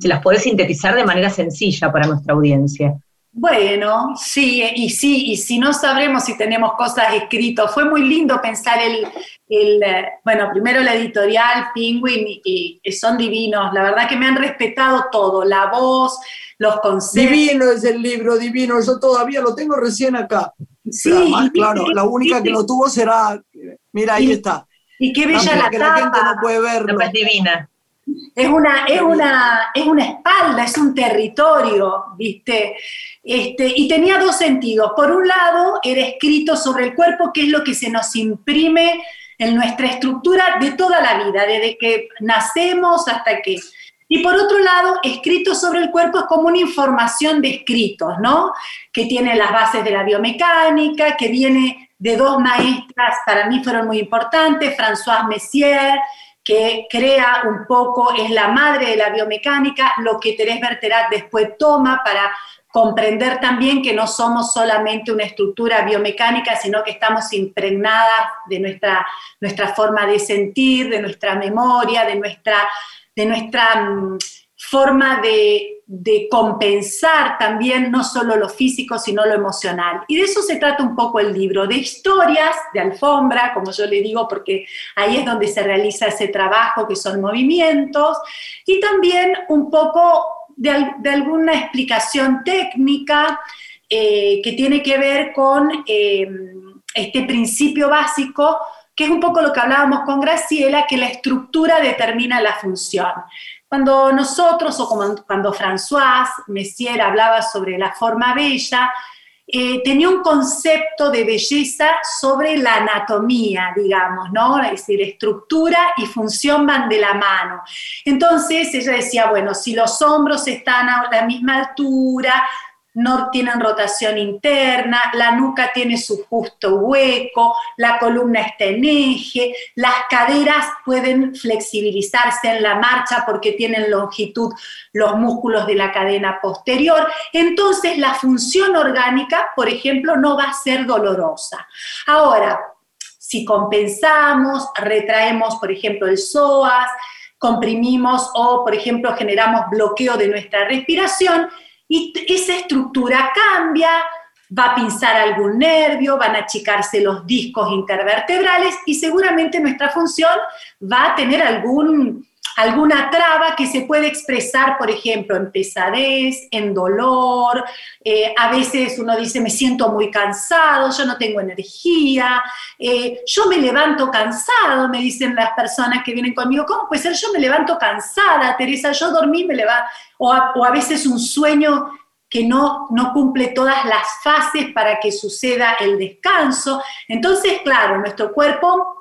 S2: Si las podés sintetizar de manera sencilla para nuestra audiencia.
S6: Bueno, sí, y sí, y si no sabremos si tenemos cosas escritas. Fue muy lindo pensar el, eh, bueno, primero la editorial, Penguin, y, son divinos. La verdad que me han respetado todo, la voz, los conceptos.
S1: Divino es el libro, divino. Yo todavía lo tengo recién acá. Sí. claro, la única que lo tuvo será, mira, ahí está.
S6: Y qué bella la, que la gente
S1: no puede verlo.
S2: Es divina.
S6: Es una, es, una, es una espalda, es un territorio, ¿viste? Este, y tenía dos sentidos. Por un lado, era escrito sobre el cuerpo, que es lo que se nos imprime en nuestra estructura de toda la vida, desde que nacemos hasta que... Y por otro lado, escrito sobre el cuerpo es como una información de escritos, ¿no? Que tiene las bases de la biomecánica, que viene de dos maestras, para mí fueron muy importantes, Françoise Messier, que crea un poco, es la madre de la biomecánica, lo que Terés Berterat después toma para comprender también que no somos solamente una estructura biomecánica, sino que estamos impregnadas de nuestra, nuestra forma de sentir, de nuestra memoria, de nuestra, de nuestra mm, forma de, compensar también no solo lo físico, sino lo emocional. Y de eso se trata un poco el libro, de historias de alfombra, como yo le digo, porque ahí es donde se realiza ese trabajo que son movimientos, y también un poco de, alguna explicación técnica eh, que tiene que ver con eh, este principio básico que es un poco lo que hablábamos con Graciela, que la estructura determina la función. Cuando nosotros, o cuando François Messier hablaba sobre la forma bella, eh, tenía un concepto de belleza sobre la anatomía, digamos, ¿no? Es decir, estructura y función van de la mano. Entonces ella decía, bueno, si los hombros están a la misma altura, no tienen rotación interna, la nuca tiene su justo hueco, la columna está en eje, las caderas pueden flexibilizarse en la marcha porque tienen longitud los músculos de la cadena posterior. Entonces la función orgánica, por ejemplo, no va a ser dolorosa. Ahora, si compensamos, retraemos, por ejemplo, el psoas, comprimimos o, por ejemplo, generamos bloqueo de nuestra respiración, y esa estructura cambia, va a pinzar algún nervio, van a achicarse los discos intervertebrales y seguramente nuestra función va a tener algún, alguna traba que se puede expresar, por ejemplo, en pesadez, en dolor. Eh, a veces uno dice, me siento muy cansado, yo no tengo energía, eh, yo me levanto cansado, me dicen las personas que vienen conmigo, ¿cómo puede ser? Yo me levanto cansada, Teresa, yo dormí, me levanto, o a, veces un sueño que no, no cumple todas las fases para que suceda el descanso. Entonces, claro, nuestro cuerpo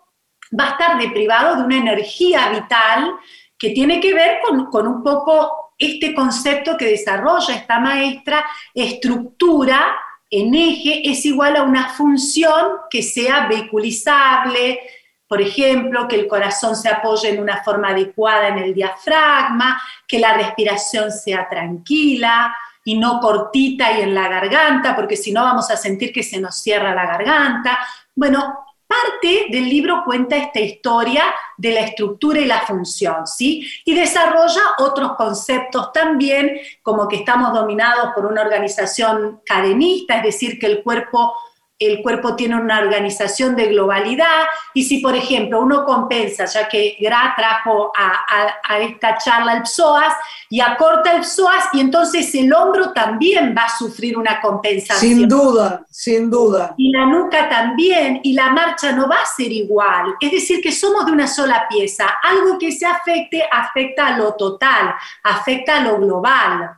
S6: va a estar deprivado de una energía vital que tiene que ver con, un poco este concepto que desarrolla esta maestra, estructura en eje es igual a una función que sea vehiculizable, por ejemplo, que el corazón se apoye en una forma adecuada en el diafragma, que la respiración sea tranquila y no cortita y en la garganta, porque si no vamos a sentir que se nos cierra la garganta. Bueno, parte del libro cuenta esta historia de la estructura y la función, ¿sí? Y desarrolla otros conceptos también, como que estamos dominados por una organización cadenista, es decir, que el cuerpo el cuerpo tiene una organización de globalidad y si, por ejemplo, uno compensa, ya que Gra trajo a, esta charla el psoas y acorta el psoas y entonces el hombro también va a sufrir una compensación.
S1: Sin duda, sin duda.
S6: Y la nuca también y la marcha no va a ser igual. Es decir, que somos de una sola pieza. Algo que se afecte afecta a lo total, afecta a lo global.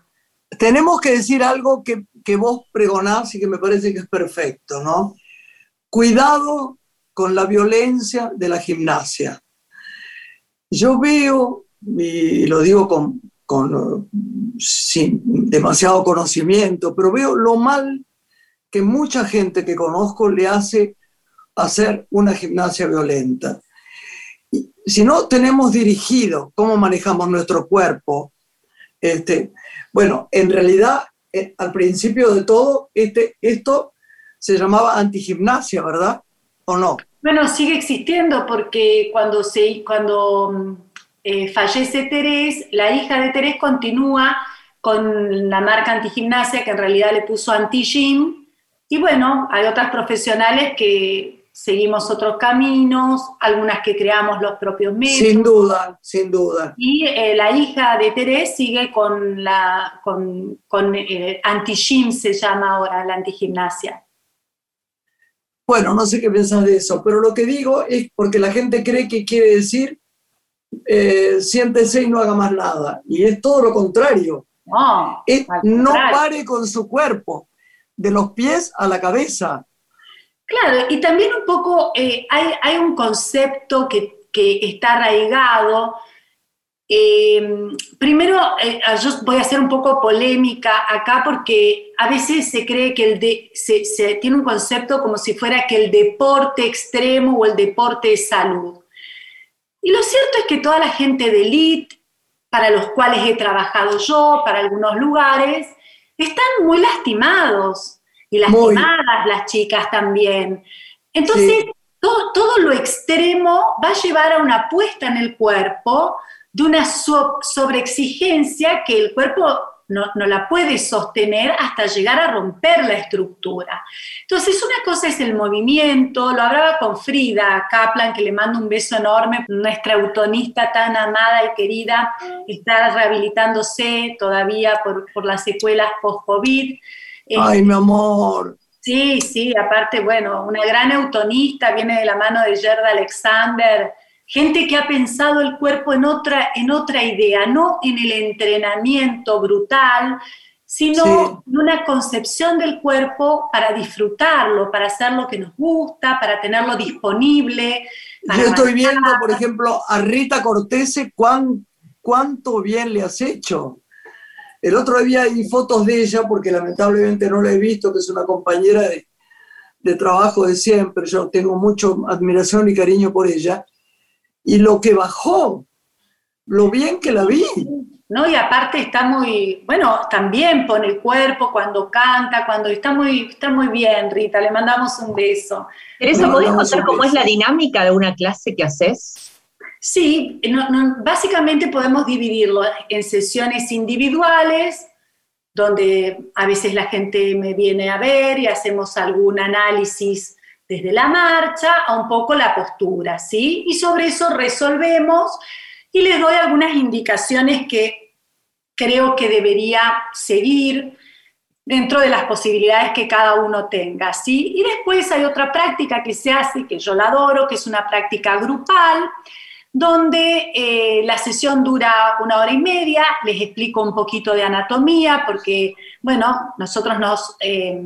S1: Tenemos que decir algo que que vos pregonás y que me parece que es perfecto, ¿no? Cuidado con la violencia de la gimnasia. Yo veo, y lo digo con, sin demasiado conocimiento, pero veo lo mal que mucha gente que conozco le hace hacer una gimnasia violenta. Si no tenemos dirigido cómo manejamos nuestro cuerpo, este, bueno, en realidad eh, al principio de todo, este, esto se llamaba antigimnasia, ¿verdad? ¿O no?
S6: Bueno, sigue existiendo porque cuando, se, cuando eh, fallece Terés, la hija de Terés continúa con la marca antigimnasia, que en realidad le puso anti-gym. Y bueno, hay otras profesionales que seguimos otros caminos, algunas que creamos los propios medios.
S1: Sin duda, sin duda.
S6: Y eh, la hija de Terés sigue con la con, con eh, anti-gym, se llama ahora la antigimnasia.
S1: Bueno, no sé qué pensás de eso, pero lo que digo es porque la gente cree que quiere decir eh, siéntese y no haga más nada. Y es todo lo contrario. No, no pare con su cuerpo, de los pies a la cabeza.
S6: Claro, y también un poco eh, hay, un concepto que, está arraigado. Eh, primero, eh, yo voy a ser un poco polémica acá porque a veces se cree que el de, se, tiene un concepto como si fuera que el deporte extremo o el deporte es salud. Y lo cierto es que toda la gente de elite, para los cuales he trabajado yo, para algunos lugares, están muy lastimados y lastimadas las chicas también. Entonces, todo, todo, lo extremo va a llevar a una puesta en el cuerpo de una sobreexigencia que el cuerpo no, la puede sostener hasta llegar a romper la estructura. Entonces, una cosa es el movimiento, lo hablaba con Frida Kaplan, que le mando un beso enorme, nuestra autonista tan amada y querida, está rehabilitándose todavía por, por las secuelas post-COVID.
S1: Ay, mi amor.
S6: Sí, sí, aparte, bueno, una gran autonista, viene de la mano de Gerda Alexander, gente que ha pensado el cuerpo en otra, en otra idea, no en el entrenamiento brutal, sino en una concepción del cuerpo para disfrutarlo, para hacer lo que nos gusta, para tenerlo disponible.
S1: Yo estoy viendo, por ejemplo, a Rita Cortese, cuán, cuánto bien le has hecho. El otro día hay fotos de ella, porque lamentablemente no la he visto, que es una compañera de, de trabajo de siempre, yo tengo mucha admiración y cariño por ella, y lo que bajó, lo bien que la vi.
S6: ¿no? Y aparte está muy, bueno, también pone el cuerpo cuando canta, cuando está muy, está muy bien, Rita, le mandamos un beso.
S2: Teresa, ¿podés contar cómo es la dinámica de una clase que haces?
S6: Sí, básicamente podemos dividirlo en sesiones individuales, donde a veces la gente me viene a ver y hacemos algún análisis desde la marcha a un poco la postura, ¿sí? Y sobre eso resolvemos y les doy algunas indicaciones que creo que debería seguir dentro de las posibilidades que cada uno tenga, ¿sí? Y después hay otra práctica que se hace, que yo la adoro, que es una práctica grupal, donde eh, la sesión dura una hora y media, les explico un poquito de anatomía, porque, bueno, nosotros nos... Eh,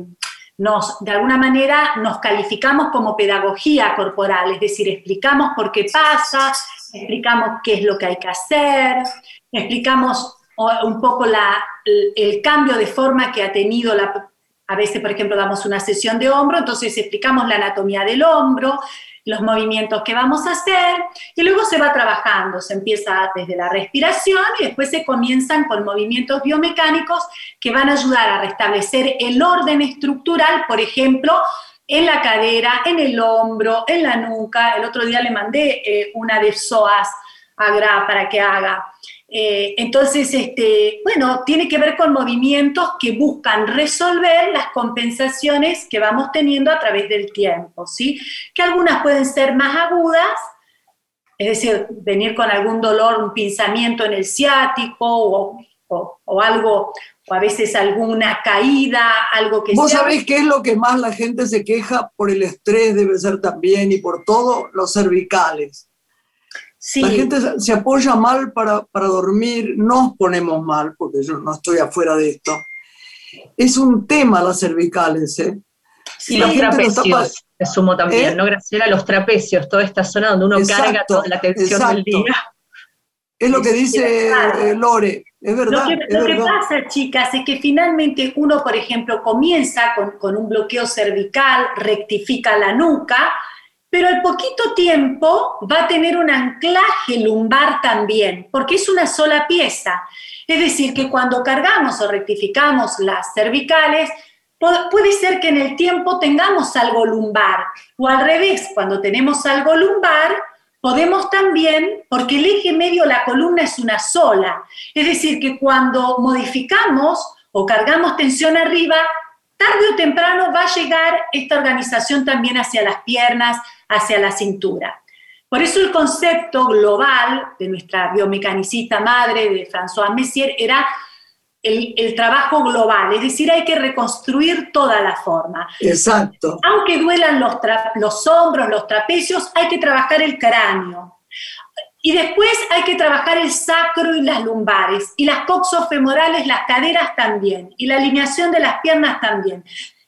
S6: nos, de alguna manera nos calificamos como pedagogía corporal, es decir, explicamos por qué pasa, explicamos qué es lo que hay que hacer, explicamos un poco el, cambio de forma que ha tenido la... A veces, por ejemplo, damos una sesión de hombro, entonces explicamos la anatomía del hombro, los movimientos que vamos a hacer y luego se va trabajando, se empieza desde la respiración y después se comienzan con movimientos biomecánicos que van a ayudar a restablecer el orden estructural, por ejemplo, en la cadera, en el hombro, en la nuca. El otro día le mandé eh, una de psoas a Gra para que haga. Eh, entonces, este, bueno, tiene que ver con movimientos que buscan resolver las compensaciones que vamos teniendo a través del tiempo, ¿sí? Que algunas pueden ser más agudas, es decir, venir con algún dolor, un pinzamiento en el ciático o, o, algo, o a veces alguna caída, algo que...
S1: ¿Vos sabés qué es lo que más la gente se queja por el estrés, debe ser también, y por todo? Los cervicales. La gente se apoya mal para, dormir, nos ponemos mal, porque yo no estoy afuera de esto. Es un tema las cervicales, ¿eh?
S2: Sí, los trapecios, te sumo también, ¿Eh? ¿no, Graciela? Los trapecios, toda esta zona donde uno carga toda la tensión del día.
S1: Es lo que dice eh, Lore, es verdad.
S6: Lo, que, pasa, chicas, es que finalmente uno, por ejemplo, comienza con, con un bloqueo cervical, rectifica la nuca, pero al poquito tiempo va a tener un anclaje lumbar también, porque es una sola pieza. Es decir, que cuando cargamos o rectificamos las cervicales, puede ser que en el tiempo tengamos algo lumbar, o al revés, cuando tenemos algo lumbar, podemos también, porque el eje medio, la columna es una sola, es decir, que cuando modificamos o cargamos tensión arriba, tarde o temprano va a llegar esta organización también hacia las piernas, hacia la cintura. Por eso el concepto global de nuestra biomecanicista madre, de François Messier, era el, trabajo global, es decir, hay que reconstruir toda la forma.
S1: Exacto.
S6: Aunque duelan los, los hombros, los trapecios, hay que trabajar el cráneo. Y después hay que trabajar el sacro y las lumbares, y las coxofemorales, las caderas también, y la alineación de las piernas también.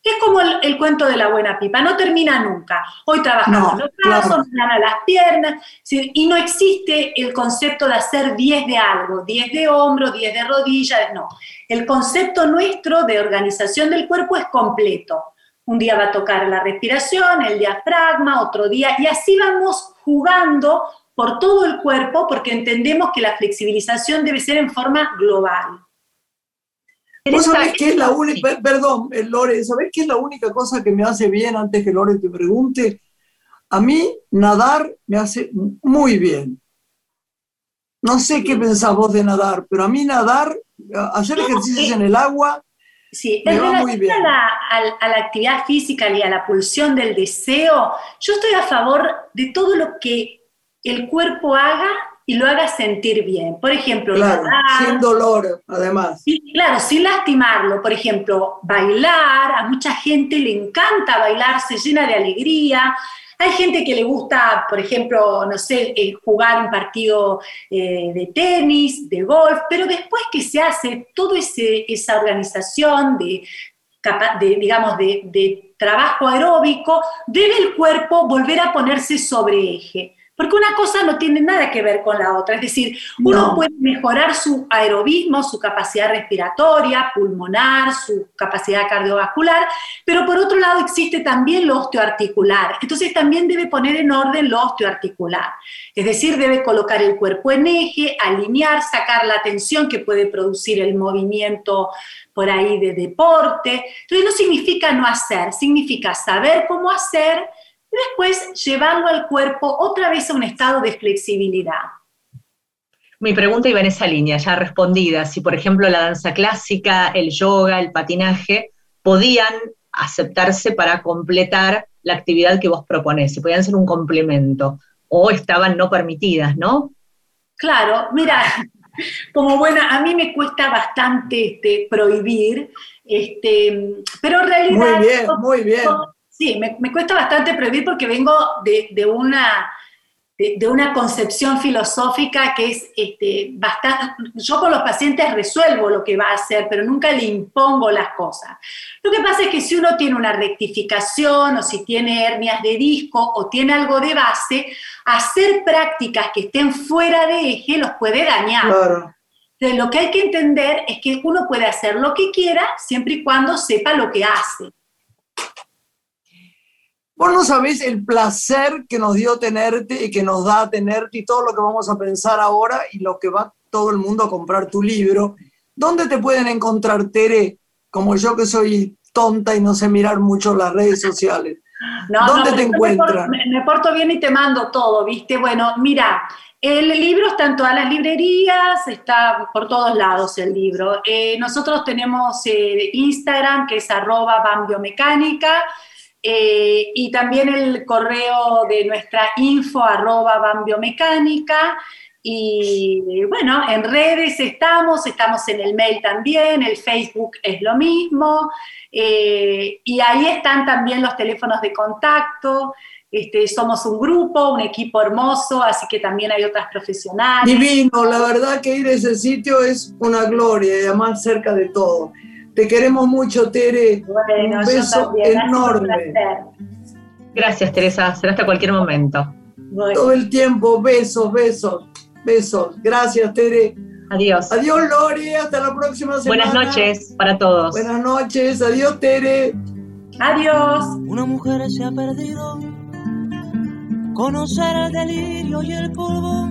S6: Es como el, cuento de la buena pipa, no termina nunca. Hoy trabajamos los brazos, mañana las piernas, y no existe el concepto de hacer 10 de algo, 10 de hombro, 10 de rodilla, no. El concepto nuestro de organización del cuerpo es completo. Un día va a tocar la respiración, el diafragma, otro día, y así vamos jugando por todo el cuerpo porque entendemos que la flexibilización debe ser en forma global.
S1: ¿Vos sabés qué es la única, perdón, eh, Lore, ¿sabés qué es la única cosa que me hace bien antes que Lore te pregunte? A mí nadar me hace muy bien. No sé qué pensás vos de nadar, pero a mí nadar, hacer ejercicios en el agua,
S6: Sí, en relación a la, a, la, actividad física y a la pulsión del deseo, yo estoy a favor de todo lo que el cuerpo haga y lo haga sentir bien. Por ejemplo,
S1: sin dolor, además.
S6: claro, sin lastimarlo. Por ejemplo, bailar, a mucha gente le encanta bailar, se llena de alegría. Hay gente que le gusta, por ejemplo, no sé, eh, jugar un partido eh, de tenis, de golf, pero después que se hace toda esa organización de, digamos, de, de trabajo aeróbico, debe el cuerpo volver a ponerse sobre eje. Porque una cosa no tiene nada que ver con la otra. Es decir, uno puede mejorar su aerobismo, su capacidad respiratoria, pulmonar, su capacidad cardiovascular, pero por otro lado existe también lo osteoarticular. Entonces también debe poner en orden lo osteoarticular. Es decir, debe colocar el cuerpo en eje, alinear, sacar la tensión que puede producir el movimiento por ahí de deporte. Entonces no significa no hacer, significa saber cómo hacer y después llevarlo al cuerpo otra vez a un estado de flexibilidad.
S2: Mi pregunta iba en esa línea, ya respondida. Si, por ejemplo, la danza clásica, el yoga, el patinaje, podían aceptarse para completar la actividad que vos proponés, si podían ser un complemento, o estaban no permitidas, ¿no?
S6: Claro, mira, como buena, a mí me cuesta bastante este, prohibir, este, pero en realidad...
S1: Muy bien, muy bien.
S6: Sí, me, cuesta bastante prohibir porque vengo de, una, de, una concepción filosófica que es este, bastante... Yo con los pacientes resuelvo lo que va a hacer, pero nunca le impongo las cosas. Lo que pasa es que si uno tiene una rectificación o si tiene hernias de disco o tiene algo de base, hacer prácticas que estén fuera de eje los puede dañar. Entonces, lo que hay que entender es que uno puede hacer lo que quiera siempre y cuando sepa lo que hace.
S1: Vos no sabés el placer que nos dio tenerte y que nos da tenerte y todo lo que vamos a pensar ahora y lo que va todo el mundo a comprar tu libro. ¿Dónde te pueden encontrar, Tere, como yo que soy tonta y no sé mirar mucho las redes sociales? ¿Dónde te encuentran?
S6: Me, porto bien y te mando todo, ¿viste? Bueno, mira, el libro está en todas las librerías, está por todos lados el libro. Eh, nosotros tenemos eh, Instagram, que es arroba bambiomecánica, eh, y también el correo de nuestra info arroba bambiomecánica. Y bueno, en redes estamos, estamos en el mail también, el Facebook es lo mismo, eh, y ahí están también los teléfonos de contacto. Este, somos un grupo, un equipo hermoso, así que también hay otras profesionales.
S1: Divino, la verdad que ir a ese sitio es una gloria y además cerca de todo. Te queremos mucho, Tere. un beso enorme.
S2: Gracias, Teresa. Será hasta cualquier momento.
S1: Todo el tiempo, besos, besos, besos. Gracias, Tere.
S2: Adiós.
S1: Adiós, Lore. Hasta la próxima semana.
S2: Buenas noches para todos.
S1: Buenas noches. Adiós, Tere.
S6: Adiós.
S5: Una mujer se ha perdido. Conocer el delirio y el polvo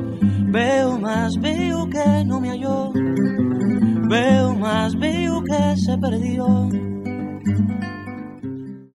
S5: Veo más, veo que no me halló. Veo más, veo que se perdió.